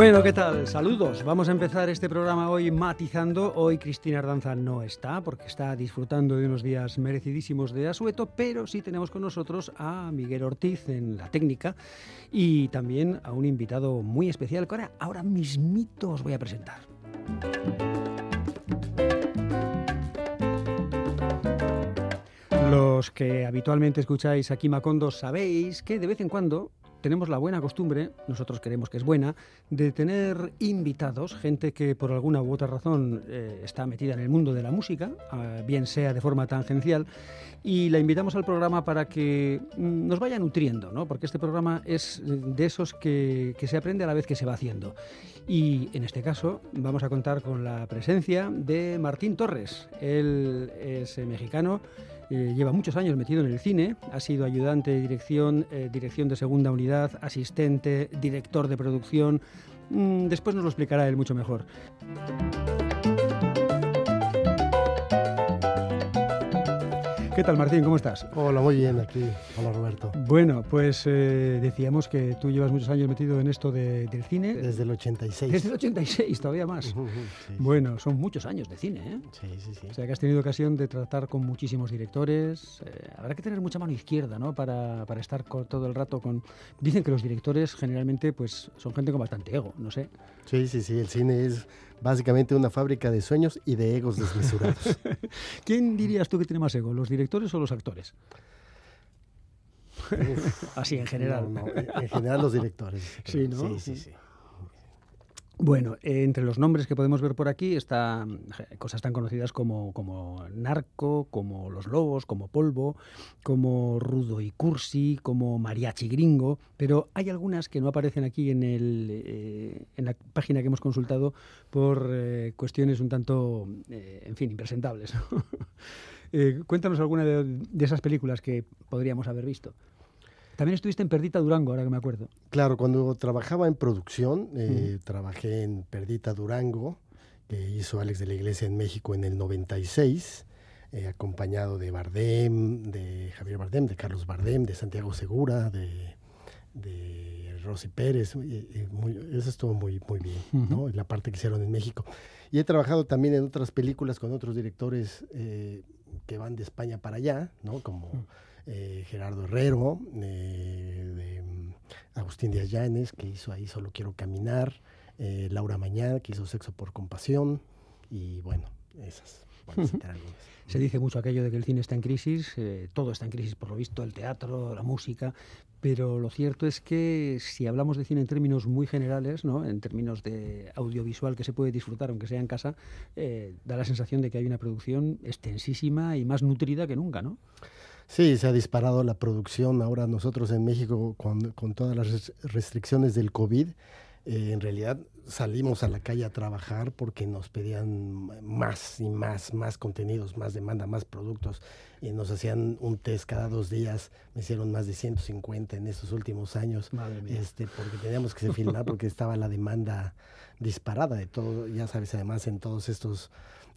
Bueno, ¿qué tal? Saludos. Vamos a empezar este programa hoy matizando. Hoy Cristina Ardanza no está porque está disfrutando de unos días merecidísimos de asueto, pero sí tenemos con nosotros a Miguel Ortiz en la técnica y también a un invitado muy especial que ahora, ahora mismito os voy a presentar. Los que habitualmente escucháis aquí Macondo sabéis que de vez en cuando tenemos la buena costumbre, nosotros creemos que es buena, de tener invitados, gente que por alguna u otra razón eh, está metida en el mundo de la música, ah, bien sea de forma tangencial, y la invitamos al programa para que mm, nos vaya nutriendo, ¿no? porque este programa es de esos que, que se aprende a la vez que se va haciendo. Y en este caso vamos a contar con la presencia de Martín Torres. Él es eh, mexicano eh, lleva muchos años metido en el cine, ha sido ayudante de dirección, eh, dirección de segunda unidad, asistente, director de producción. Mm, después nos lo explicará él mucho mejor. ¿Qué tal, Martín? ¿Cómo estás? Hola, muy bien aquí. Hola, Roberto. Bueno, pues eh, decíamos que tú llevas muchos años metido en esto de, del cine. Desde el 86. Desde el 86, todavía más. Sí, Bueno, son muchos años de cine, ¿eh? sí, sí, sí. O sea que has tenido ocasión de tratar con muchísimos directores. Eh, habrá que tener mucha mano izquierda, ¿no? Para, para estar con- todo el rato con... Dicen que los directores generalmente pues son gente con bastante ego, no sé. Sí, sí, sí. El cine es básicamente una fábrica de sueños y de egos desmesurados. ¿Quién dirías tú que tiene más ego, los directores o los actores? Así en general. no, en general los directores. Sí, ¿no? Sí, sí, sí. Bueno, eh, entre los nombres que podemos ver por aquí están eh, cosas tan conocidas como, como Narco, como Los Lobos, como Polvo, como Rudo y Cursi, como Mariachi Gringo, pero hay algunas que no aparecen aquí en, el, eh, en la página que hemos consultado por eh, cuestiones un tanto, en fin, impresentables. ¿no? Cuéntanos alguna de esas películas que podríamos haber visto. También estuviste en Perdita Durango, ahora que me acuerdo. Claro, cuando trabajaba en producción, eh, trabajé en Perdita Durango, que hizo Alex de la Iglesia en México en el 96, eh, acompañado de Bardem, de Javier Bardem, de Carlos Bardem, de Santiago Segura, de, de Rosy Pérez. muy- eso estuvo muy, muy bien, ¿no? La parte que hicieron en México. Y he trabajado también en otras películas con otros directores eh, que van de España para allá, ¿no? Como eh, Gerardo Herrero, eh, de, mm, Agustín Díaz Llanes, que hizo ahí Solo Quiero Caminar, eh, Laura Mañana, que hizo Sexo por Compasión, y bueno, esas. Se dice mucho aquello de que el cine está en crisis, eh, todo está en crisis por lo visto, el teatro, la música, pero lo cierto es que si hablamos de cine en términos muy generales, ¿no? en términos de audiovisual que se puede disfrutar aunque sea en casa, eh, da la sensación de que hay una producción extensísima y más nutrida que nunca, ¿no? Sí, se ha disparado la producción. Ahora nosotros en México, con, con todas las res- restricciones del COVID, eh, en realidad salimos a la calle a trabajar porque nos pedían más y más, más contenidos, más demanda, más productos. Y nos hacían un test cada dos días. Me hicieron más de 150 en estos últimos años. Madre mía. Este, porque teníamos que filmar porque estaba la demanda disparada de todo, ya sabes, además en todos estos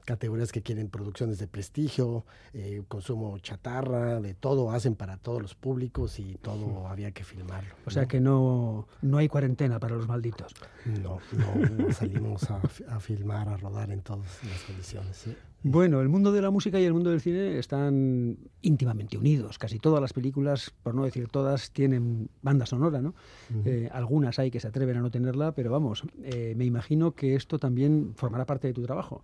categorías que quieren producciones de prestigio, eh, consumo chatarra, de todo, hacen para todos los públicos y todo había que filmarlo. O sea ¿no? que no, no hay cuarentena para los malditos. No, no, no salimos a, a filmar, a rodar en todas las condiciones. ¿sí? Bueno, el mundo de la música y el mundo del cine están íntimamente unidos. Casi todas las películas, por no decir todas, tienen banda sonora, ¿no? Eh, algunas hay que se atreven a no tenerla, pero vamos, eh, me imagino que esto también formará parte de tu trabajo.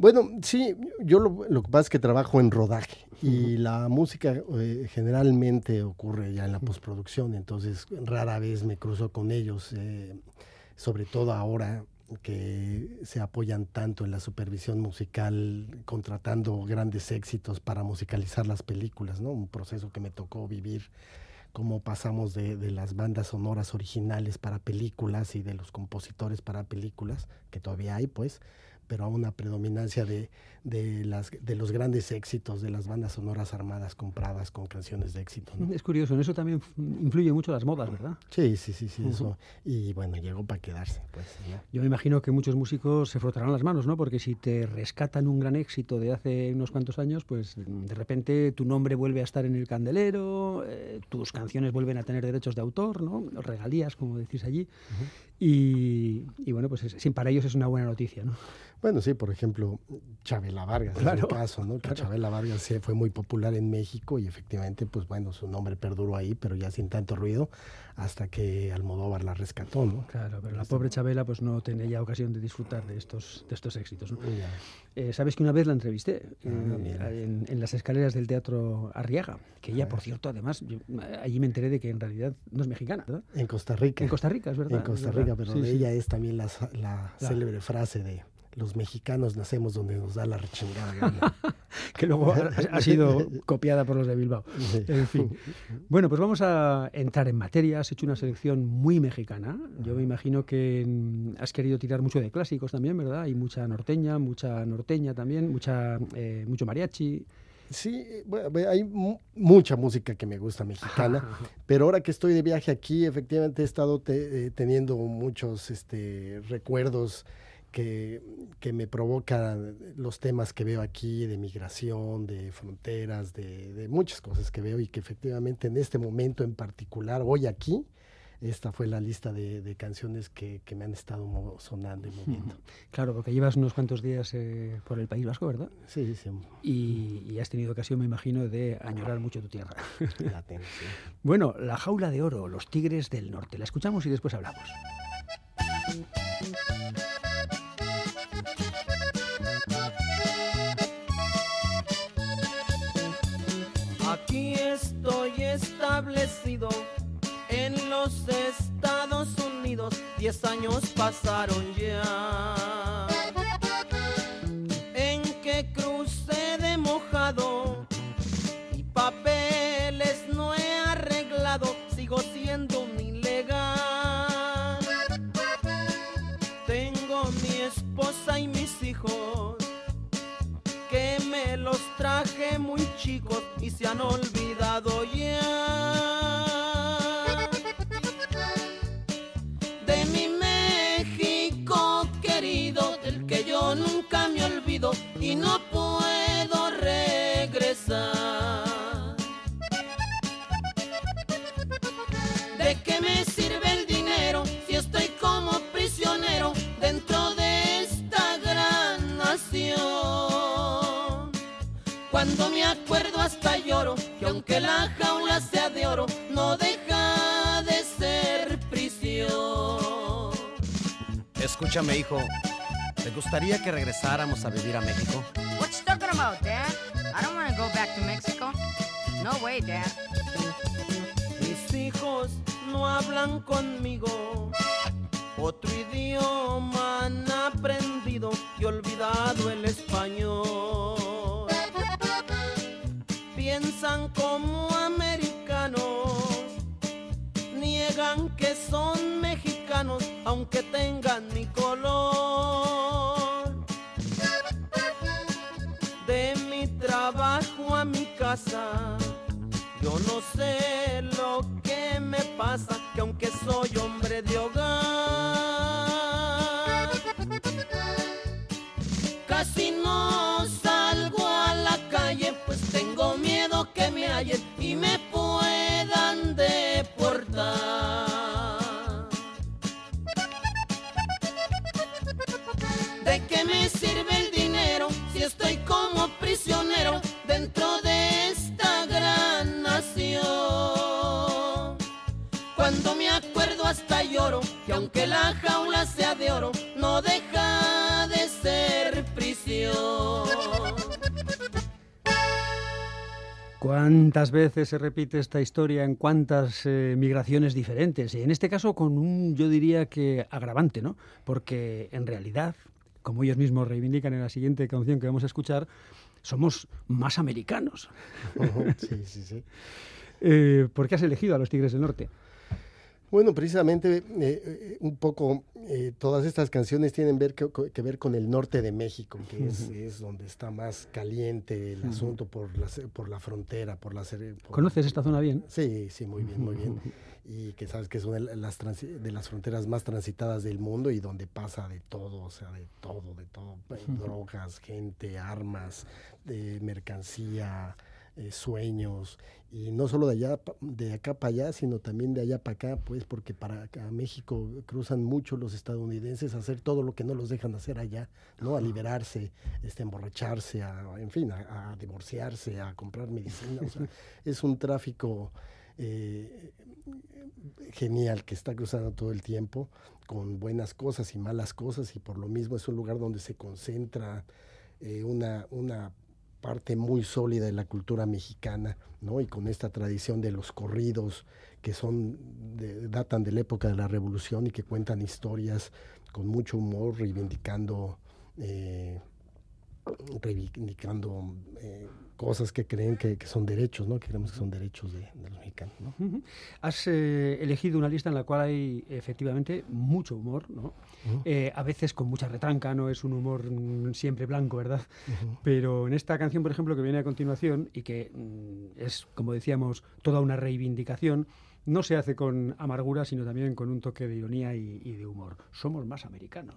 Bueno, sí, yo lo, lo que pasa es que trabajo en rodaje y la música eh, generalmente ocurre ya en la postproducción, entonces rara vez me cruzo con ellos, eh, sobre todo ahora que se apoyan tanto en la supervisión musical, contratando grandes éxitos para musicalizar las películas, ¿no? Un proceso que me tocó vivir, cómo pasamos de, de las bandas sonoras originales para películas y de los compositores para películas, que todavía hay, pues, pero a una predominancia de, de, las, de los grandes éxitos de las bandas sonoras armadas compradas con canciones de éxito. Es curioso, en eso también influye mucho las modas, ¿verdad? Sí, sí, sí, sí, eso. Y bueno, llegó para quedarse. Pues, Yo me imagino que muchos músicos se frotarán las manos, ¿no? Porque si te rescatan un gran éxito de hace unos cuantos años, pues de repente tu nombre vuelve a estar en el candelero, eh, tus canciones vuelven a tener derechos de autor, ¿no? Regalías, como decís allí. y, bueno, pues sin para ellos es una buena noticia, ¿no? Bueno, sí, por ejemplo, Chabela Vargas, claro, es caso, ¿no? Que Chabela Vargas fue muy popular en México y efectivamente, pues bueno, su nombre perduró ahí, pero ya sin tanto ruido, hasta que Almodóvar la rescató, ¿no? Claro, pero la pobre Chabela pues no tenía ya ocasión de disfrutar de estos, de estos éxitos, ¿no? Eh, Sabes que una vez la entrevisté ah, eh, en, las escaleras del Teatro Arriaga, que ella, por cierto, además, allí me enteré de que en realidad no es mexicana, ¿verdad? En Costa Rica. En Costa Rica, es verdad. En Costa Rica, pero de ella es también la, la célebre frase de los mexicanos nacemos donde nos da la rechingada gana. que luego ha, sido copiada por los de Bilbao. En fin. Bueno, pues vamos a entrar en materia. Has hecho una selección muy mexicana. Yo me imagino que mm, has querido tirar mucho de clásicos también, ¿verdad? Hay mucha norteña, mucha norteña también, mucha, eh, mucho mariachi. Sí, hay mucha música que me gusta mexicana, pero ahora que estoy de viaje aquí, efectivamente he estado eh, teniendo muchos este, recuerdos que, que, me provoca los temas que veo aquí de migración, de fronteras, de, de, muchas cosas que veo y que efectivamente en este momento en particular, hoy aquí, esta fue la lista de, de canciones que, que, me han estado sonando y moviendo. Claro, porque llevas unos cuantos días eh, por el País Vasco, ¿verdad? Sí, sí. Y, y, has tenido ocasión, me imagino, de añorar mucho tu tierra. La tengo, sí. Bueno, La Jaula de Oro, Los Tigres del Norte. La escuchamos y después hablamos. Diez años pasaron ya. En que crucé de mojado y papeles no he arreglado. Sigo siendo un ilegal. Tengo mi esposa y mis hijos que me los traje muy chicos y se han olvidado ya. Aunque la jaula sea de oro, no deja de ser prisión. Escúchame, hijo. ¿Te gustaría que regresáramos a vivir a México? What you talking about, Dad? I don't want to go back to Mexico. No way, Dad. Mis hijos no hablan conmigo. Otro idioma han aprendido y olvidado el español. Piensan como americanos, niegan que son mexicanos aunque tengan mi color. De mi trabajo a mi casa, yo no sé lo que me pasa, que aunque soy hombre de hogar, la jaula sea de oro, no deja de ser prisión. ¿Cuántas veces se repite esta historia en cuántas eh, migraciones diferentes? Y en este caso con un, yo diría que agravante, ¿no? Porque en realidad, como ellos mismos reivindican en la siguiente canción que vamos a escuchar, somos más americanos. sí, sí, sí. Eh, ¿Por qué has elegido a los Tigres del Norte? Bueno, precisamente eh, eh, un poco eh, todas estas canciones tienen ver que, que ver con el norte de México, que es, es donde está más caliente el asunto por la, por la frontera, por la... por- ¿Conoces esta zona bien? Sí, sí, muy bien, muy bien. Y que sabes que es una de las, de las fronteras más transitadas del mundo y donde pasa de todo, o sea, de todo, de todo. eh, Drogas, gente, armas, de mercancía, eh, sueños. Y no solo de allá, de acá para allá, sino también de allá para acá, pues porque para acá, a México cruzan mucho los estadounidenses a hacer todo lo que no los dejan hacer allá, ¿no? A liberarse, este, a emborracharse, a, en fin, a, a divorciarse, a comprar medicina. O sea, es un tráfico eh, genial que está cruzando todo el tiempo con buenas cosas y malas cosas y por lo mismo es un lugar donde se concentra eh, una, una parte muy sólida de la cultura mexicana, ¿no? Y con esta tradición de los corridos que son de- datan de la época de la Revolución y que cuentan historias con mucho humor, reivindicando eh, reivindicando eh, cosas que creen que, que son derechos, ¿no? Que creemos que son derechos de, de los mexicanos, ¿no? Has eh, elegido una lista en la cual hay efectivamente mucho humor, ¿no? Eh, a veces con mucha retranca, no es un humor mm, siempre blanco, ¿verdad? Pero en esta canción, por ejemplo, que viene a continuación y que mm, es, como decíamos, toda una reivindicación, no se hace con amargura, sino también con un toque de ironía y, y de humor. Somos más americanos.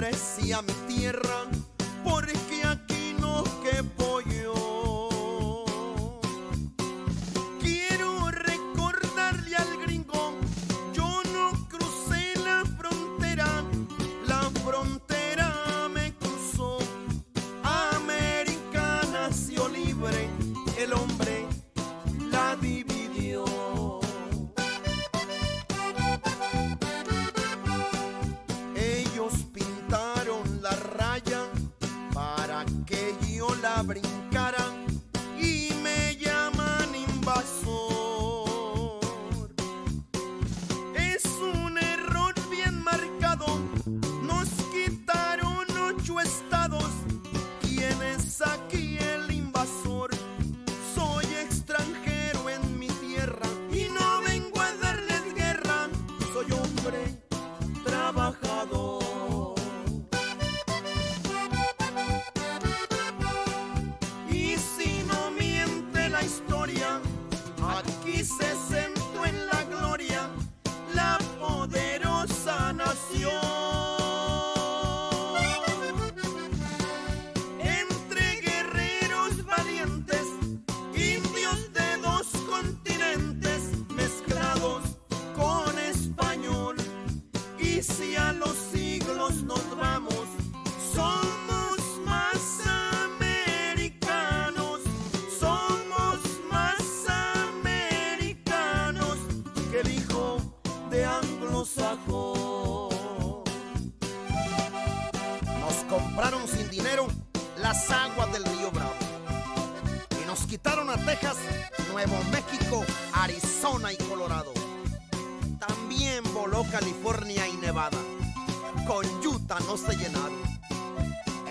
Regrese a mi tierra porque aquí no quepo. Las aguas del río Bravo. Y nos quitaron a Texas, Nuevo México, Arizona y Colorado. También voló California y Nevada. Con Utah no se llenaron.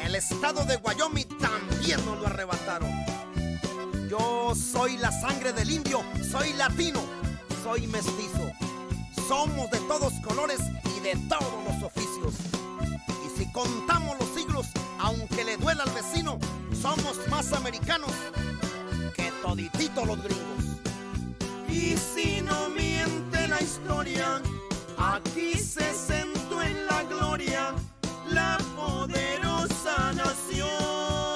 El estado de Wyoming también nos lo arrebataron. Yo soy la sangre del indio, soy latino, soy mestizo. Somos de todos colores y de todos los oficios. Y si contamos somos más americanos que toditito los gringos. Y si no miente la historia, aquí se sentó en la gloria la poderosa nación.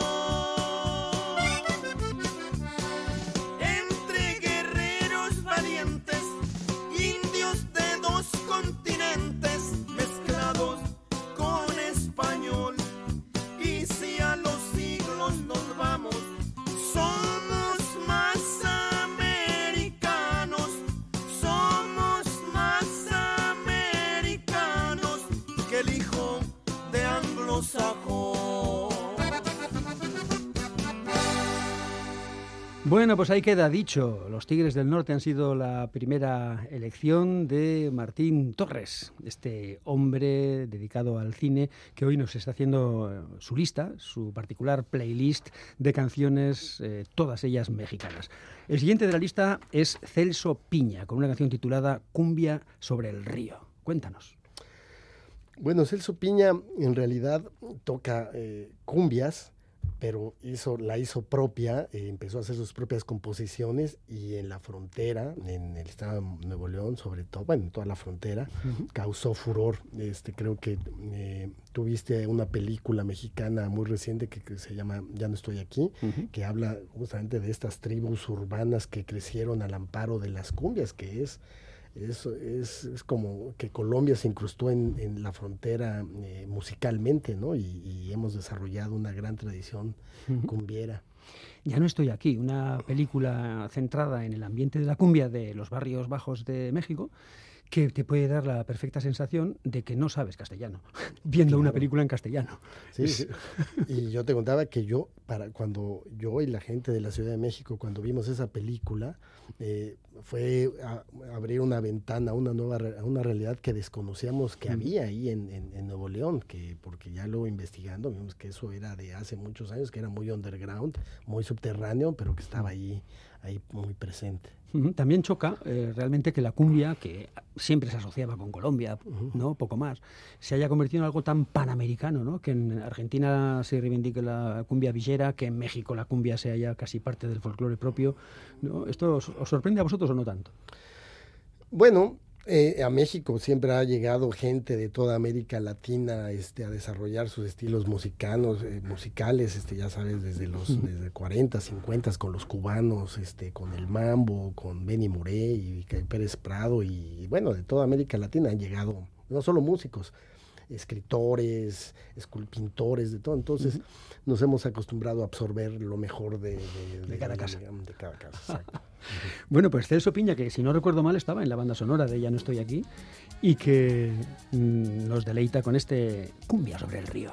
Bueno, pues ahí queda dicho. Los Tigres del Norte han sido la primera elección de Martín Torres, este hombre dedicado al cine que hoy nos está haciendo eh, su lista, su particular playlist de canciones, eh, todas ellas mexicanas. El siguiente de la lista es Celso Piña, con una canción titulada Cumbia sobre el río. Cuéntanos. Bueno, Celso Piña en realidad toca eh, cumbias pero hizo, la hizo propia, eh, empezó a hacer sus propias composiciones y en la frontera, en el estado de Nuevo León, sobre todo, bueno, en toda la frontera, causó furor. Este, creo que eh, tuviste una película mexicana muy reciente que, se llama Ya no estoy aquí, que habla justamente de estas tribus urbanas que crecieron al amparo de las cumbias, que es es, es, es, como que Colombia se incrustó en, en la frontera eh, musicalmente, ¿no? Y, hemos desarrollado una gran tradición cumbiera. Ya no estoy aquí, una película centrada en el ambiente de la cumbia de los barrios bajos de México que te puede dar la perfecta sensación de que no sabes castellano, viendo una película en castellano. Sí, y yo te contaba que yo, para cuando yo y la gente de la Ciudad de México, cuando vimos esa película, eh, fue abrir una ventana a una nueva una realidad que desconocíamos que había ahí en, en, Nuevo León, que porque ya luego investigando vimos que eso era de hace muchos años, que era muy underground, muy subterráneo, pero que estaba ahí, ahí muy presente. También choca eh, realmente que la cumbia, que siempre se asociaba con Colombia, ¿no? Poco más, se haya convertido en algo tan panamericano, ¿no? Que en Argentina se reivindique la cumbia villera, que en México la cumbia sea ya casi parte del folclore propio. ¿no? ¿Esto os, os sorprende a vosotros o no tanto? Bueno, eh, a México siempre ha llegado gente de toda América Latina este, a desarrollar sus estilos musicanos, eh, musicales, este, ya sabes, desde los desde 40, 50 con los cubanos, este, con el mambo, con Benny Moré y Pérez Prado y bueno, de toda América Latina han llegado no solo músicos, escritores, esculpintores, de todo. Entonces nos hemos acostumbrado a absorber lo mejor de, cada casa. bueno, pues Celso Piña, que si no recuerdo mal estaba en la banda sonora de Ya no estoy aquí, y que mm, nos deleita con este cumbia sobre el río.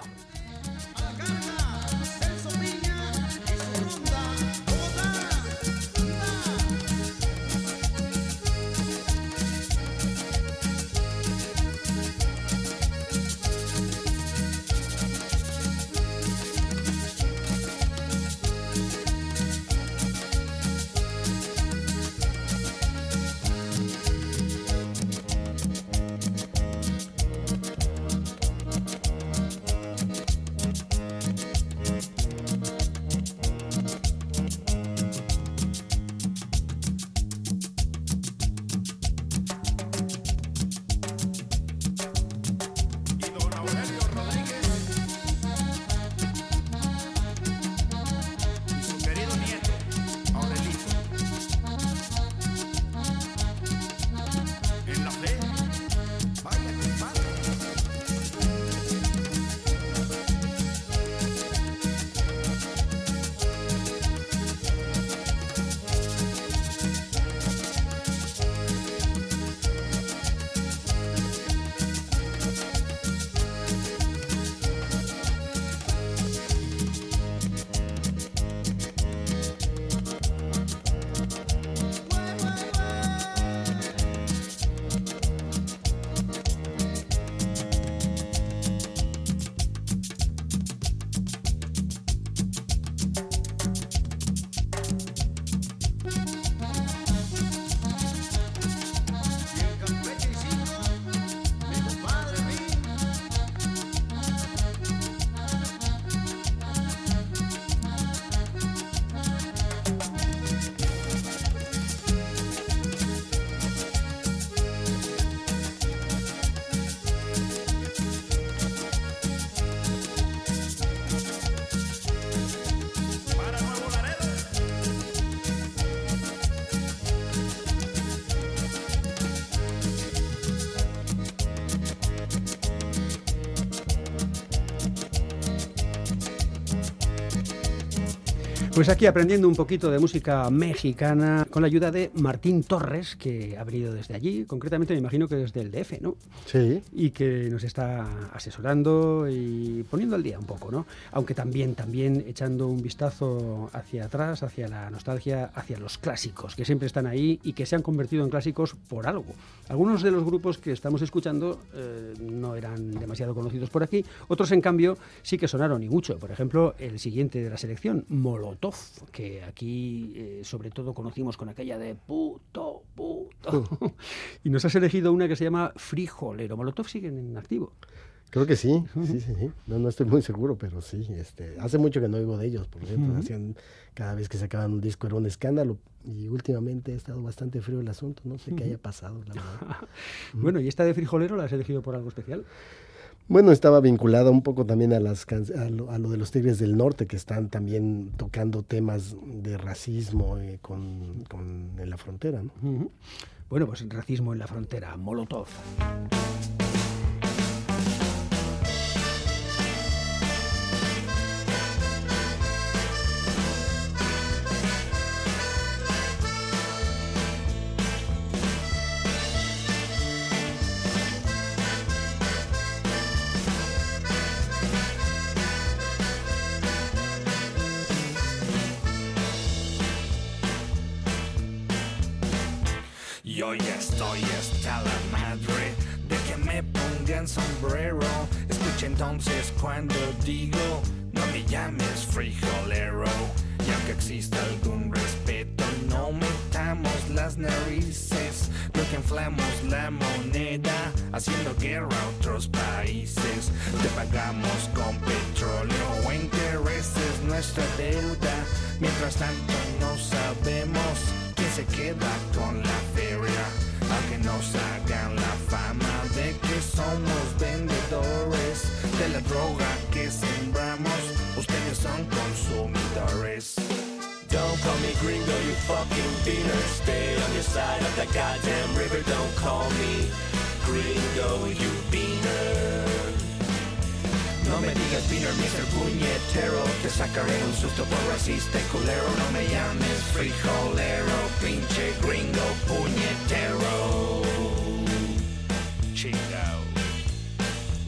Pues aquí aprendiendo un poquito de música mexicana con la ayuda de Martín Torres, que ha venido desde allí, concretamente me imagino que desde el DF, ¿no? Y que nos está asesorando y poniendo al día un poco, ¿no? Aunque también, también echando un vistazo hacia atrás, hacia la nostalgia, hacia los clásicos, que siempre están ahí y que se han convertido en clásicos por algo. Algunos de los grupos que estamos escuchando eh, no eran demasiado conocidos por aquí, otros en cambio sí que sonaron y mucho. Por ejemplo, el siguiente de la selección, Molotov que aquí eh, sobre todo conocimos con aquella de puto, puto. y nos has elegido una que se llama Frijolero. Molotov siguen en activo. Creo que sí, sí, sí, sí. No, no estoy muy seguro, pero sí. Este, hace mucho que no oigo de ellos, por ejemplo. Hacían, cada vez que sacaban un disco era un escándalo. Y últimamente ha estado bastante frío el asunto. No sé qué haya pasado, la verdad. bueno, ¿y esta de Frijolero la has elegido por algo especial? Bueno, estaba vinculada un poco también a, las, a lo, a, lo, de los Tigres del Norte, que están también tocando temas de racismo eh, con, en la frontera. ¿no? Bueno, pues racismo en la frontera, Molotov. Droga que sembramos, ustedes son consumidores. Don't call me gringo, you fucking beaner. Stay on your side of the goddamn river. Don't call me gringo, you beaner. No me digas beaner, Mr. Puñetero Te sacaré un susto por racista y culero No me llames frijolero Pinche gringo puñetero Chingao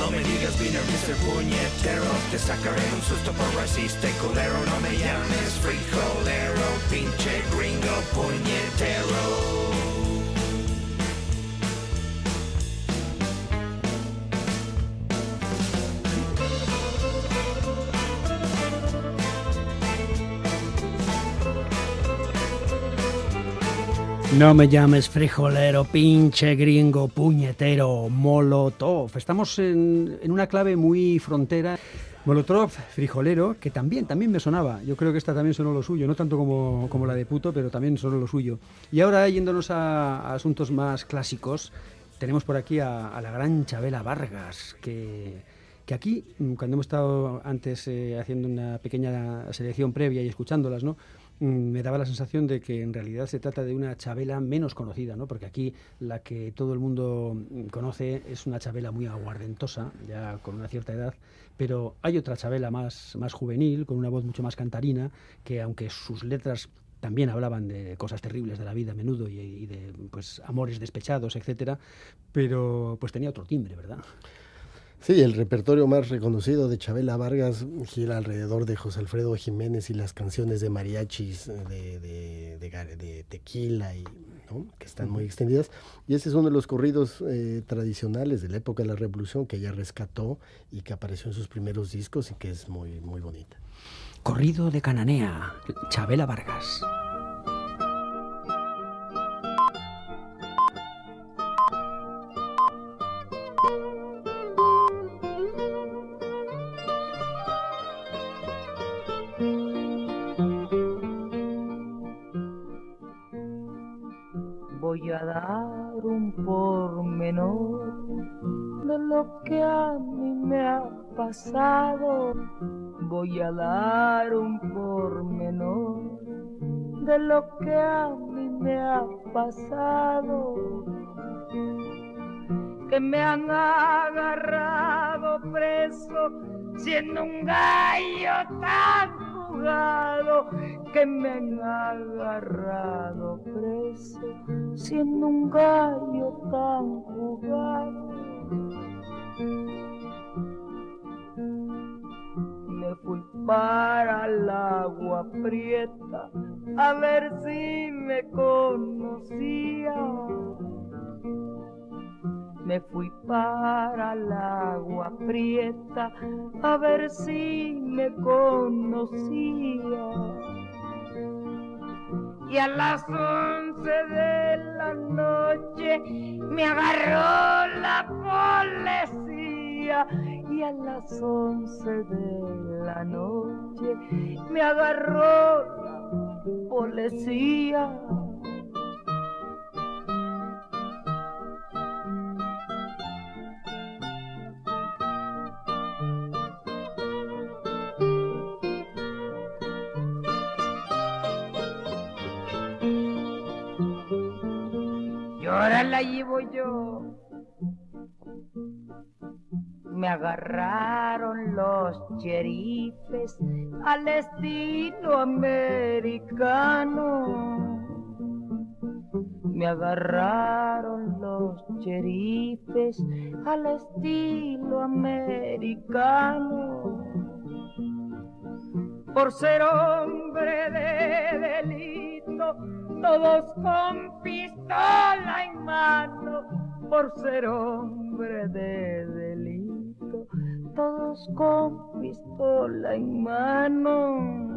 No me digas beaner, Mr. Puñetero Te sacaré un susto por racista y culero No me llames frijolero Pinche gringo puñetero No me llames frijolero, pinche gringo, puñetero, molotov. Estamos en, en, una clave muy frontera. Molotov, frijolero, que también, también me sonaba. Yo creo que esta también sonó lo suyo, no tanto como, como la de puto, pero también sonó lo suyo. Y ahora, yéndonos a, asuntos más clásicos, tenemos por aquí a, la gran Chabela Vargas, que, que aquí, cuando hemos estado antes eh, haciendo una pequeña selección previa y escuchándolas, ¿no? Me daba la sensación de que en realidad se trata de una Chabela menos conocida, ¿no? porque aquí la que todo el mundo conoce es una Chabela muy aguardentosa, ya con una cierta edad, pero hay otra Chabela más, más juvenil, con una voz mucho más cantarina, que aunque sus letras también hablaban de cosas terribles de la vida a menudo y, y de pues amores despechados, etcétera, pero pues tenía otro timbre, ¿verdad? Sí, el repertorio más reconocido de Chabela Vargas gira alrededor de José Alfredo Jiménez y las canciones de mariachis, de, de, de, tequila, y, ¿no? que están muy extendidas. Y ese es uno de los corridos eh, tradicionales de la época de la Revolución que ella rescató y que apareció en sus primeros discos y que es muy, muy bonita. Corrido de Cananea, Chabela Vargas. Dar un pormenor de lo que a mí me ha pasado. Voy a dar un pormenor de lo que a mí me ha pasado. Que me han agarrado preso siendo un gallo tan que me han agarrado preso siendo un gallo tan jugado. Me fui para el agua prieta a ver si me conocía. Me fui para el agua prieta a ver si me conocía. Y a las once de la noche me agarró la policía. Y a las once de la noche me agarró la policía. Ahora la llevo yo. Me agarraron los cherifes al estilo americano. Me agarraron los cherifes al estilo americano. Por ser hombre de delito, todos con pistola en mano. Por ser hombre de delito, todos con pistola en mano.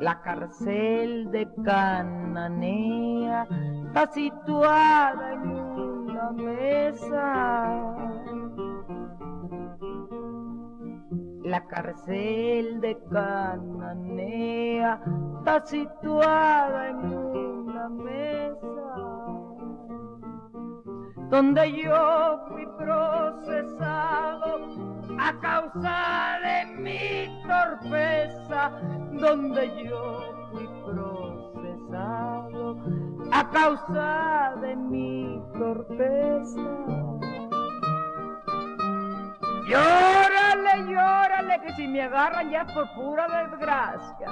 La cárcel de Cananea está situada en una mesa. La cárcel de Cananea está situada en una mesa donde yo fui procesado a causa de mi torpeza, donde yo fui procesado a causa de mi torpeza. Llórale, llórale, que si me agarran ya es por pura desgracia.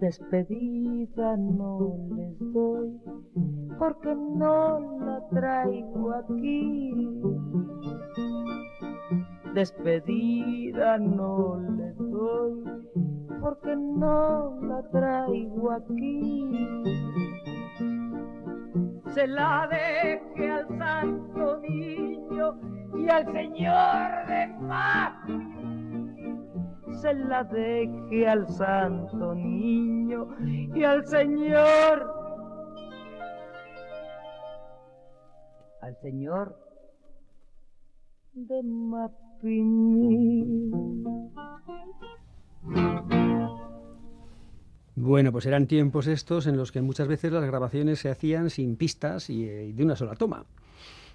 Despedida no les doy, porque no la traigo aquí. Despedida no les doy, porque no la traigo aquí. Se la dejé al santo niño y al señor de Mati. Se la dejé al santo niño y al señor. Al señor de Bueno, pues eran tiempos estos en los que muchas veces las grabaciones se hacían sin pistas y, eh, y de una sola toma.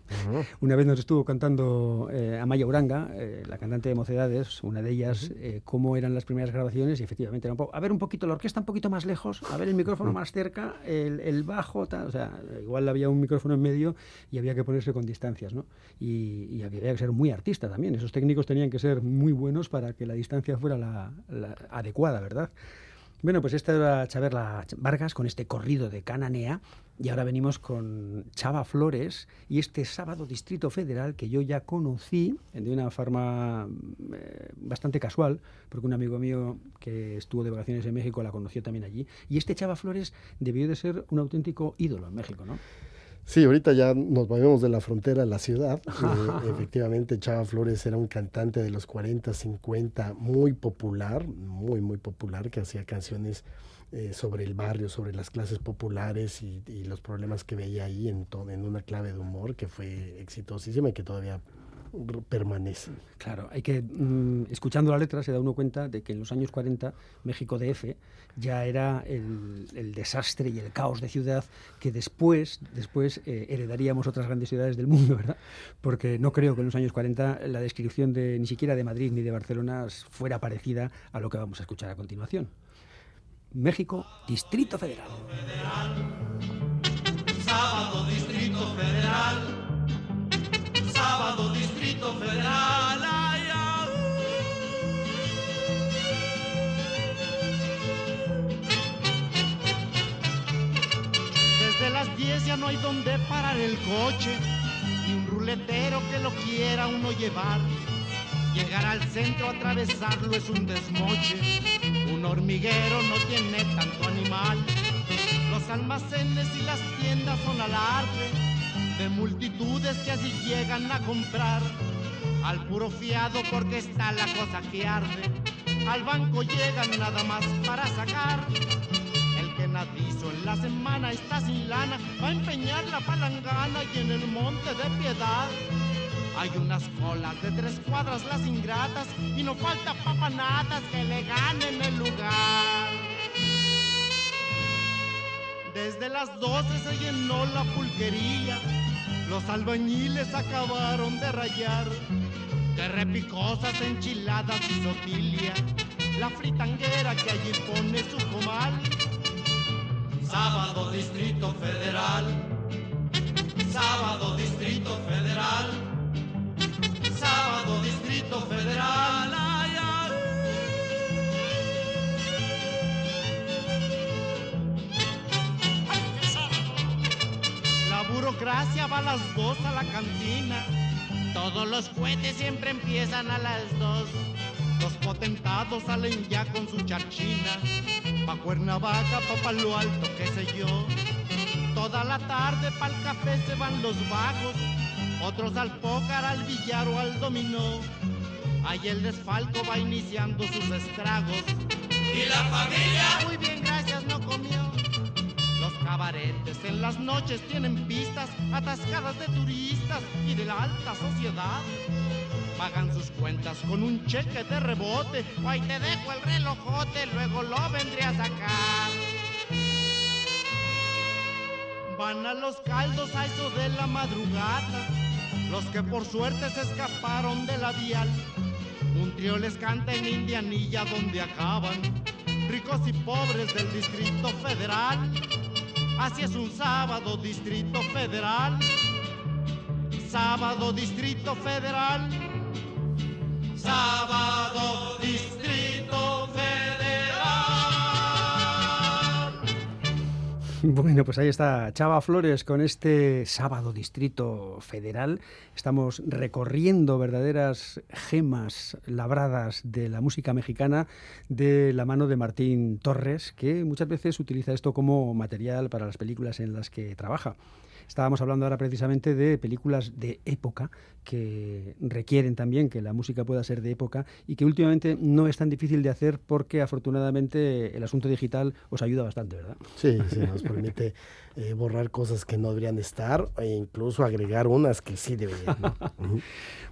Una vez nos estuvo cantando eh, Amaya Uranga, eh, la cantante de Mocedades, una de ellas, eh, cómo eran las primeras grabaciones y efectivamente era un poco, a ver un poquito la orquesta un poquito más lejos, a ver el micrófono más cerca, el, el bajo, tal, o sea, igual había un micrófono en medio y había que ponerse con distancias, ¿no? Y, y había que ser muy artista también, esos técnicos tenían que ser muy buenos para que la distancia fuera la, la adecuada, ¿verdad? Bueno, pues esta era Chaverla Vargas con este corrido de Cananea y ahora venimos con Chava Flores y este sábado Distrito Federal que yo ya conocí de una forma eh, bastante casual, porque un amigo mío que estuvo de vacaciones en México la conoció también allí. Y este Chava Flores debió de ser un auténtico ídolo en México, ¿no? Sí, ahorita ya nos movemos de la frontera a la ciudad. Eh, efectivamente, Chava Flores era un cantante de los 40, 50, muy popular, muy, muy popular, que hacía canciones eh, sobre el barrio, sobre las clases populares y, y los problemas que veía ahí en, en una clave de humor que fue exitosísima y que todavía permanece. Claro, hay que, mm, escuchando la letra, se da uno cuenta de que en los años 40 México DF ya era el, el desastre y el caos de ciudad que después, después eh, heredaríamos otras grandes ciudades del mundo, ¿verdad? Porque no creo que en los años 40 la descripción de ni siquiera de Madrid ni de Barcelona fuera parecida a lo que vamos a escuchar a continuación. México, Distrito Federal. Sábado Distrito Federal. Sábado Distrito Federal. Desde las 10 ya no hay donde parar el coche, ni un ruletero que lo quiera uno llevar. Llegar al centro, atravesarlo es un desmoche. Un hormiguero no tiene tanto animal. Los almacenes y las tiendas son alarde de multitudes que así llegan a comprar. Al puro fiado porque está la cosa que arde. Al banco llegan nada más para sacar. El que nadizo en la semana está sin lana, va a empeñar la palangana y en el monte de piedad. Hay unas colas de tres cuadras las ingratas y no falta papanatas que le ganen el lugar. Desde las 12 se llenó la pulquería, los albañiles acabaron de rayar. De repicosas enchiladas y sotilia, la fritanguera que allí pone su comal. Sábado Distrito Federal. Sábado Distrito Federal. Sábado Distrito Federal. Burocracia va a las dos a la cantina. Todos los cohetes siempre empiezan a las dos. Los potentados salen ya con su charchina. Pa' Cuernavaca, pa' Palo Alto, qué sé yo. Toda la tarde pa'l café se van los vagos. Otros al pócar, al billar o al dominó. Ahí el desfalco va iniciando sus estragos. ¿Y la familia? Muy bien. En las noches tienen pistas atascadas de turistas y de la alta sociedad. Pagan sus cuentas con un cheque de rebote. Ahí te dejo el relojote, luego lo vendré a sacar. Van a los caldos a eso de la madrugada. Los que por suerte se escaparon de la vial. Un trío les canta en Indianilla donde acaban. Ricos y pobres del Distrito Federal. Así es un sábado, Distrito Federal. Sábado, Distrito Federal. Sábado Distrito Bueno, pues ahí está Chava Flores con este sábado Distrito Federal. Estamos recorriendo verdaderas gemas labradas de la música mexicana de la mano de Martín Torres, que muchas veces utiliza esto como material para las películas en las que trabaja. Estábamos hablando ahora precisamente de películas de época que requieren también que la música pueda ser de época y que últimamente no es tan difícil de hacer porque afortunadamente el asunto digital os ayuda bastante, ¿verdad? Sí, sí, nos permite eh, borrar cosas que no deberían estar e incluso agregar unas que sí deberían.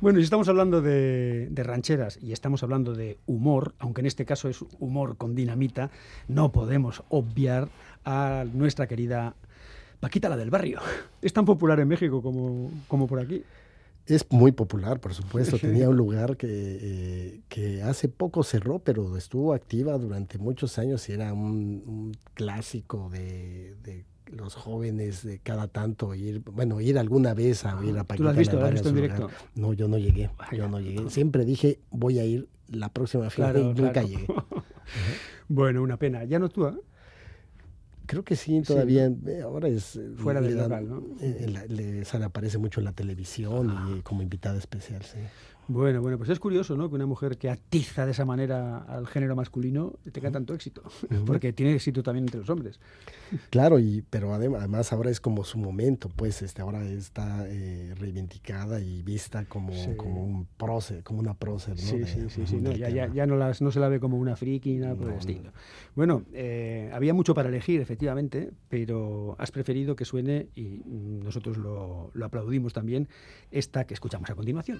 Bueno, y estamos hablando de, de rancheras y estamos hablando de humor, aunque en este caso es humor con dinamita, no podemos obviar a nuestra querida Paquita la del barrio. Es tan popular en México como, como por aquí. Es muy popular, por supuesto. Tenía un lugar que, eh, que hace poco cerró, pero estuvo activa durante muchos años y era un, un clásico de, de los jóvenes de cada tanto ir, bueno, ir alguna vez a oír a Paquita. ¿Tú lo has visto? ¿Lo has visto en directo? lugar. No, yo no llegué, yo no llegué. Siempre dije, voy a ir la próxima fiesta Claro, y nunca claro. llegué. Bueno, una pena. ¿Ya no actúa? Creo que sí, todavía. eh, Ahora es. eh, Fuera del local, ¿no? eh, la- le sale- aparece mucho en la televisión Ah. y como invitada especial, sí. Bueno, bueno, pues es curioso, ¿no? Que una mujer que atiza de esa manera al género masculino tenga tanto éxito. Porque tiene éxito también entre los hombres. Claro, y pero adem- además ahora es como su momento, pues este ahora está eh, reivindicada y vista como, Sí. como un prócer, como una prócer, ¿no? Sí, De- sí, sí, sí. No, ya, ya, ya no, las, no se la ve como una friki nada por el estilo. Bueno, eh, había mucho para elegir, efectivamente, pero has preferido que suene, y mm, nosotros lo, lo aplaudimos también, esta que escuchamos a continuación.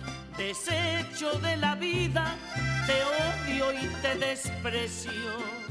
desecho de la vida, te odio y te desprecio.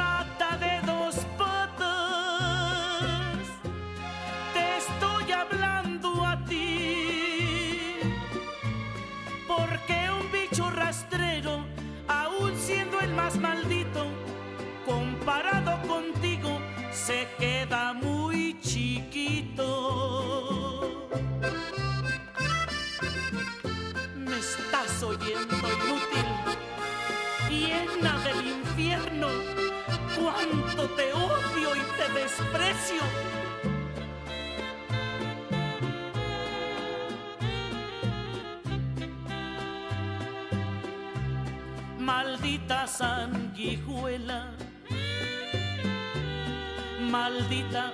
Chiquito. Me estás oyendo inútil, llena del infierno, cuánto te odio y te desprecio. Maldita sanguijuela, maldita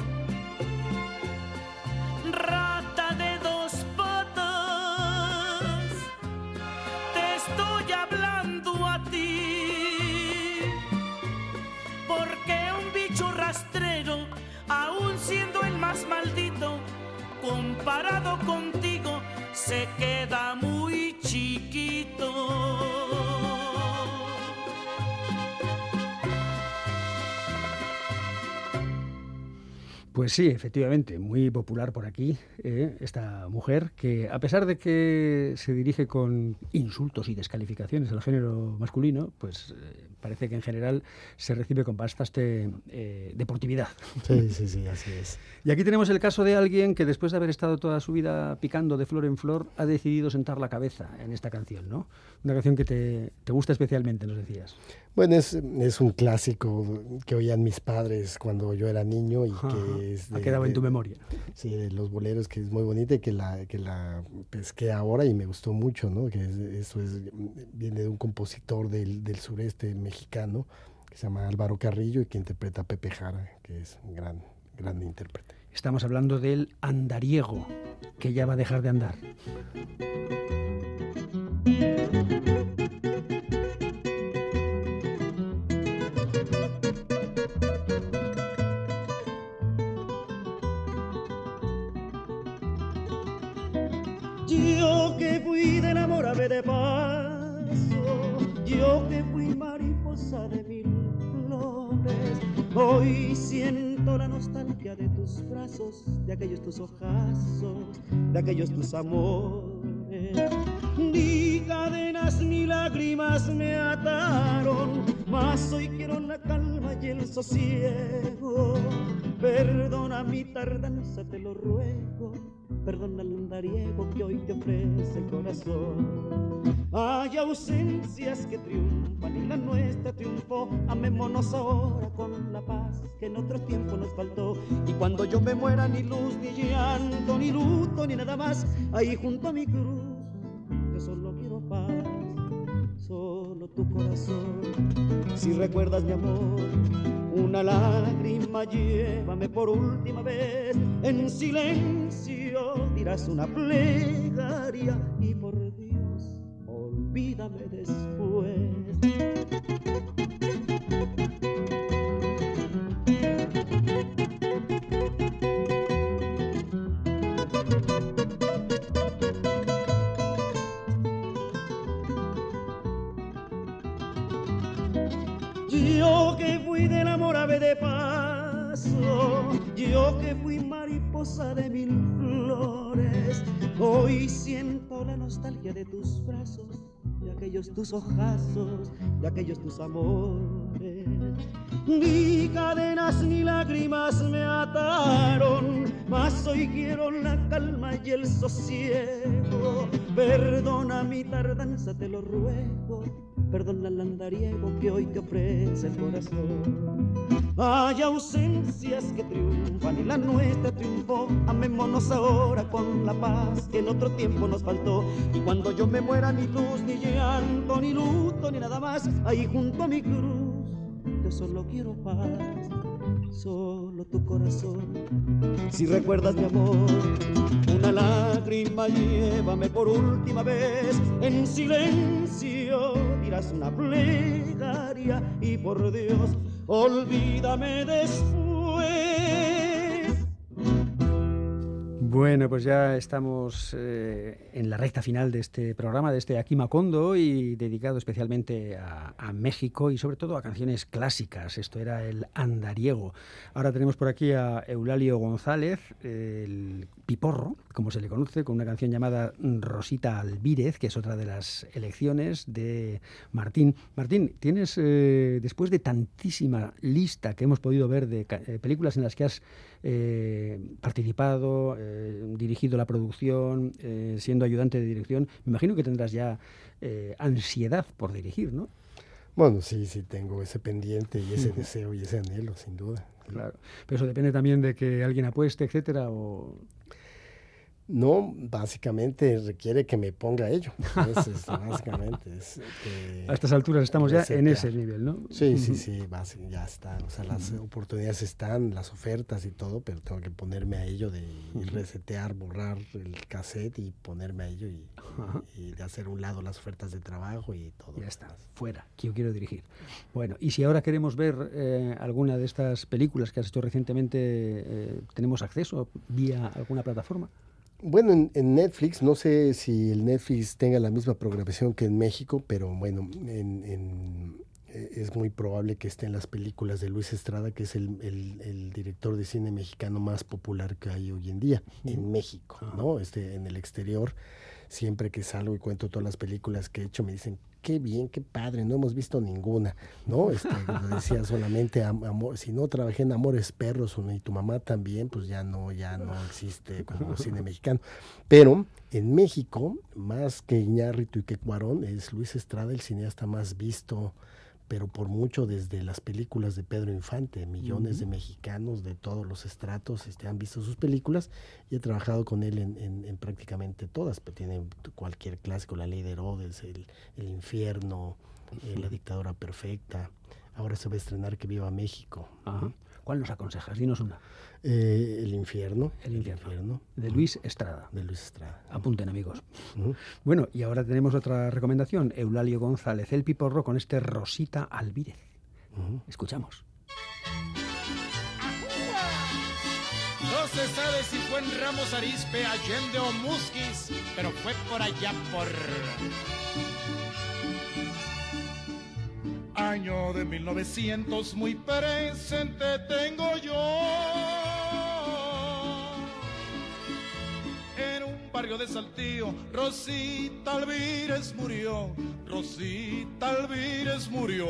Maldito, comparado contigo, se queda muy chiquito. Pues sí, efectivamente, muy popular por aquí eh, esta mujer que a pesar de que se dirige con insultos y descalificaciones al género masculino, pues eh, parece que en general se recibe con bastante eh, deportividad. Sí, sí, sí, así es. Y aquí tenemos el caso de alguien que después de haber estado toda su vida picando de flor en flor, ha decidido sentar la cabeza en esta canción, ¿no? Una canción que te, te gusta especialmente, nos decías. Bueno, es, es, un clásico que oían mis padres cuando yo era niño y que es de, ha quedado en tu memoria. Sí, de los boleros, que es muy bonita y que la, que la pesqué ahora y me gustó mucho, ¿no? Que es, eso es, viene de un compositor del, del, sureste mexicano que se llama Álvaro Carrillo y que interpreta a Pepe Jara, que es un gran, gran intérprete. Estamos hablando del andariego, que ya va a dejar de andar. Yo que fui del amor ave de paso, yo que fui mariposa de mil flores, hoy siento la nostalgia de tus brazos, de aquellos tus ojazos, de aquellos tus amores. Ni cadenas ni lágrimas me ataron, mas hoy quiero la calma y el sosiego. Perdona mi tardanza, te lo ruego perdona el andariego que hoy te ofrece el corazón. Hay ausencias que triunfan y la nuestra triunfó. Amémonos ahora con la paz que en otro tiempo nos faltó. Y cuando yo me muera, ni luz, ni llanto, ni luto, ni nada más, ahí junto a mi cruz, tu corazón. Si recuerdas mi amor, una lágrima llévame por última vez en silencio dirás una plegaria y por Dios olvídame después Del amor ave de paso, yo que fui mariposa de mil flores, hoy siento la nostalgia de tus brazos, de aquellos tus ojazos, de aquellos tus amores. Ni cadenas ni lágrimas me ataron, mas hoy quiero la calma y el sosiego. Perdona mi tardanza, te lo ruego perdona el andariego que hoy te ofrece el corazón. Hay ausencias que triunfan y la nuestra triunfó. Amémonos ahora con la paz que en otro tiempo nos faltó. Y cuando yo me muera, ni luz, ni llanto, ni luto, ni nada más, ahí junto a mi cruz, solo quiero paz solo tu corazón. Si recuerdas mi amor, una lágrima llévame por última vez en silencio. Dirás una plegaria y por Dios, olvídame después. Bueno, pues ya estamos eh, en la recta final de este programa, de este Aquí Macondo, y dedicado especialmente a, México y sobre todo a canciones clásicas. Esto era el andariego. Ahora tenemos por aquí a Eulalio González, el piporro, como se le conoce, con una canción llamada Rosita Albírez, que es otra de las elecciones de Martín. Martín, tienes, eh, después de tantísima lista que hemos podido ver de eh, películas en las que has eh, participado, eh, dirigido la producción, eh, siendo ayudante de dirección, me imagino que tendrás ya ansiedad por dirigir, ¿no? Bueno, sí, sí, tengo ese pendiente y ese deseo y ese anhelo, sin duda. Claro, pero eso depende también de que alguien apueste, etcétera, o... No, básicamente requiere que me ponga ello. Básicamente. Es, que a estas alturas estamos ya en ese nivel, ¿no? Sí, sí, sí, ya está. O sea, las oportunidades están, las ofertas y todo, pero tengo que ponerme a ello de resetear, borrar el cassette y ponerme a ello y, y, de hacer un lado las ofertas de trabajo y todo. Ya está, fuera, que yo quiero dirigir. Bueno, y si ahora queremos ver eh, alguna de estas películas que has hecho recientemente, eh, ¿tenemos acceso vía alguna plataforma? Bueno, en, en, Netflix, no sé si el Netflix tenga la misma programación que en México, pero bueno, en, en, eh, es muy probable que esté en las películas de Luis Estrada, que es el, el- el director de cine mexicano más popular que hay hoy en día, en México, ¿no? Este, en el exterior, siempre que salgo y cuento todas las películas que he hecho, me dicen, qué bien, qué padre, no hemos visto ninguna, ¿no? Este, decía solamente, am- amor, si no trabajé en Amores Perros y tu mamá también, pues ya no, ya no existe como cine mexicano. Pero en México, más que Iñárritu y que Cuarón, es Luis Estrada el cineasta más visto, pero por mucho desde las películas de Pedro Infante. Millones de mexicanos de todos los estratos este, han visto sus películas y he trabajado con él en, en- en prácticamente todas. Pero tiene cualquier clásico, La Ley de Herodes, El, El Infierno, eh, La Dictadura Perfecta. Ahora se va a estrenar Que Viva México. Ajá. ¿Cuál nos aconsejas? Dinos una. Eh, el Infierno. El infierno. Infierno. De Luis Estrada. De Luis Estrada. Apunten, amigos. Bueno, y ahora tenemos otra recomendación. Eulalio González, el piporro, con este Rosita Alvírez. Escuchamos. No se sabe si fue en Ramos Arizpe, Allende o Musquis, pero fue por allá por... Año de 1900 muy presente tengo yo. De Saltillo, Rosita Alvírez murió. Rosita Alvírez murió.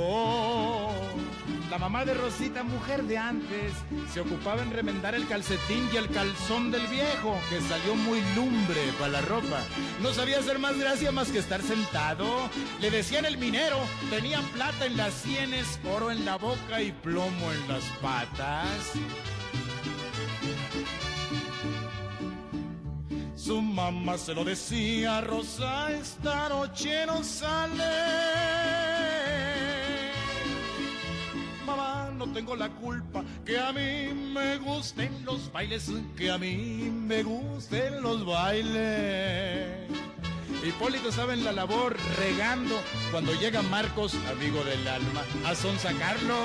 La mamá de Rosita, mujer de antes, se ocupaba en remendar el calcetín y el calzón del viejo, que salió muy lumbre para la ropa. No sabía hacer más gracia más que estar sentado. Le decían el minero, tenía plata en las sienes, oro en la boca y plomo en las patas. Su mamá se lo decía, Rosa, esta noche no sale. Mamá, no tengo la culpa que a mí me gusten los bailes, que a mí me gusten los bailes. Hipólito sabe en la labor regando cuando llega Marcos, amigo del alma, a sonsacarlo.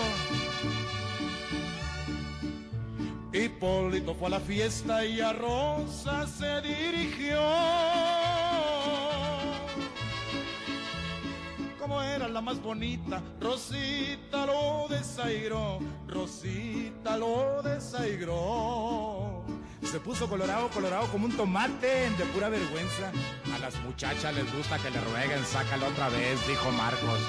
Hipólito fue a la fiesta y a Rosa se dirigió. Como era la más bonita, Rosita lo desairó, Rosita lo desairó. Se puso colorado, colorado como un tomate de pura vergüenza. A las muchachas les gusta que le rueguen, sácalo otra vez, dijo Marcos.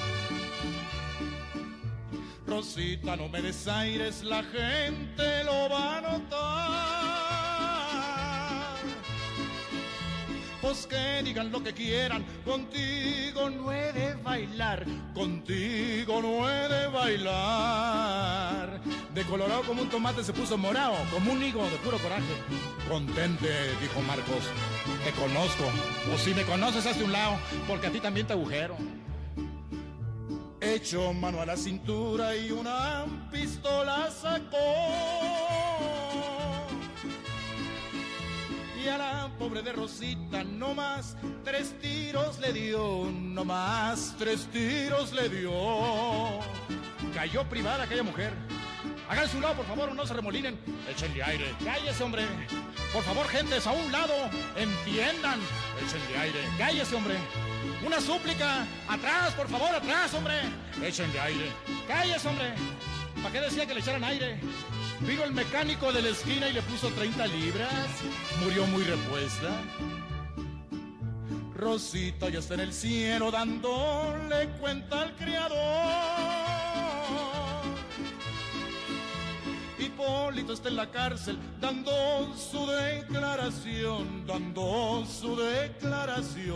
Rosita, no me desaires, la gente lo va a notar. Pues que digan lo que quieran, contigo no he de bailar, contigo no he de bailar. De colorado como un tomate se puso morado, como un higo de puro coraje. Contente, dijo Marcos, te conozco, o si me conoces hazte un lado, porque a ti también te agujero. Echó mano a la cintura y una pistola sacó. Y a la pobre de Rosita no más tres tiros le dio, no más tres tiros le dio. Cayó privada aquella mujer. Hagan su lado, por favor, no se remolinen. Échenle aire. Cállese, hombre. Por favor, gentes, a un lado. Entiendan. Échenle aire. Cállese, hombre. Una súplica. Atrás, por favor, atrás, hombre. Échenle aire. Cállese, hombre. ¿Para qué decía que le echaran aire? Vino el mecánico de la esquina y le puso 30 libras. Murió muy repuesta. Rosita ya está en el cielo dándole cuenta al criador. Hipólito está en la cárcel dando su declaración, dando su declaración.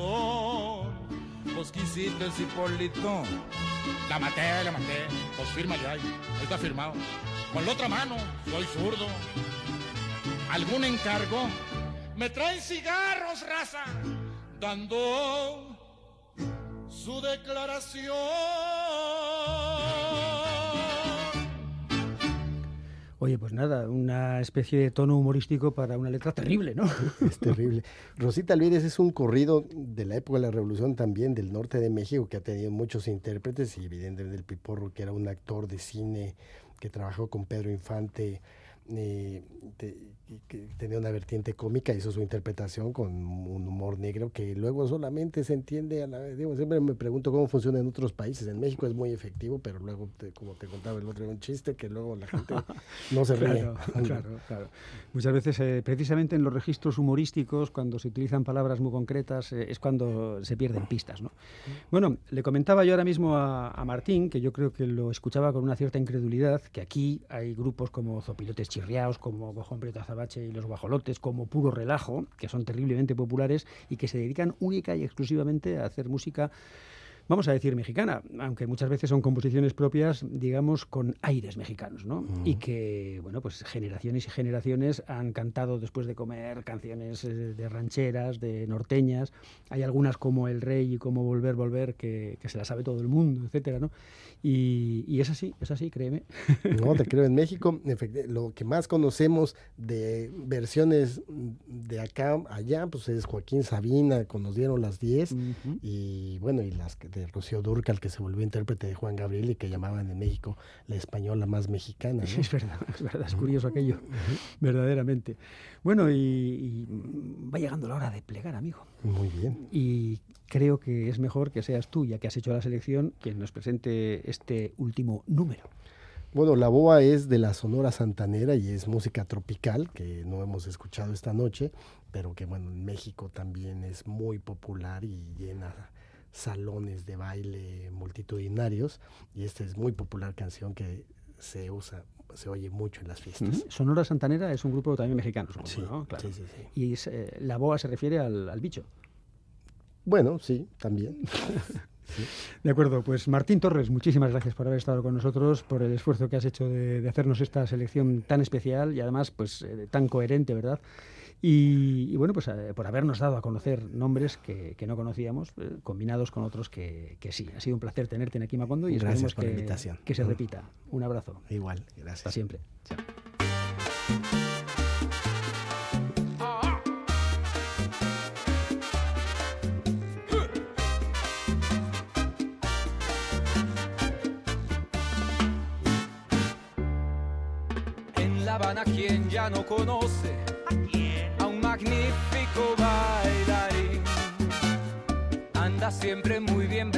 Pues quisiste, Hipólito. La maté, la maté. Pues fírmale ahí. Ahí está firmado. Con la otra mano, soy zurdo. ¿Algún encargo? Me traen cigarros, raza. Dando su declaración. Oye, pues nada, una especie de tono humorístico para una letra terrible, ¿no? Es terrible. Rosita Alvírez es un corrido de la época de la Revolución también, del norte de México, que ha tenido muchos intérpretes y evidentemente el Piporro, que era un actor de cine que trabajó con Pedro Infante eh, y que tenía una vertiente cómica, hizo su interpretación con un humor negro que luego solamente se entiende a la vez. Digo, siempre me pregunto cómo funciona en otros países. En México es muy efectivo, pero luego, te- como te contaba el otro, un chiste que luego la gente no se ríe. Claro, claro, claro. Muchas veces, eh, precisamente en los registros humorísticos, cuando se utilizan palabras muy concretas, eh, es cuando se pierden pistas. ¿no? Bueno, le comentaba yo ahora mismo a, a Martín, que yo creo que lo escuchaba con una cierta incredulidad, que aquí hay grupos como Zopilotes Chirriaos, como Cojón Prieto Y Los Guajolotes, como Puro Relajo, que son terriblemente populares y que se dedican única y exclusivamente a hacer música vamos a decir mexicana, aunque muchas veces son composiciones propias, digamos, con aires mexicanos, ¿no? Y que, bueno, pues generaciones y generaciones han cantado después de comer canciones eh, de rancheras, de norteñas. Hay algunas como El Rey y como Volver, Volver, que, que se las sabe todo el mundo, etcétera, ¿no? Y, y es así, es así, créeme. No, te creo. En México, lo que más conocemos de versiones de acá allá, pues es Joaquín Sabina, con Nos dieron las 10, y bueno, y las que- de Rocío Durcal, que se volvió intérprete de Juan Gabriel y que llamaban en México la española más mexicana. ¿no? Es verdad, es verdad, es curioso aquello, verdaderamente. Bueno, y, y va llegando la hora de plegar, amigo. Muy bien. Y creo que es mejor que seas tú, ya que has hecho la selección, quien nos presente este último número. Bueno, la boa es de la Sonora Santanera y es música tropical que no hemos escuchado esta noche, pero que bueno, en México también es muy popular y llena salones de baile multitudinarios y esta es muy popular canción que se usa, se oye mucho en las fiestas. Sonora Santanera es un grupo también mexicano, supongo, Sí, ¿no? Claro. sí, sí, sí. Y es, eh, la boa se refiere al, al bicho. Bueno, sí, también. De acuerdo, pues Martín Torres, muchísimas gracias por haber estado con nosotros, por el esfuerzo que has hecho de, de hacernos esta selección tan especial y además pues eh, tan coherente, ¿verdad? Y, y bueno, pues eh, por habernos dado a conocer nombres que, que no conocíamos, eh, combinados con otros que, que sí. Ha sido un placer tenerte en aquí Macondo y Gracias esperemos por la que, invitación. que se repita. Un abrazo. Igual, gracias. Hasta siempre. En La Habana, quien ya no conoce siempre muy bien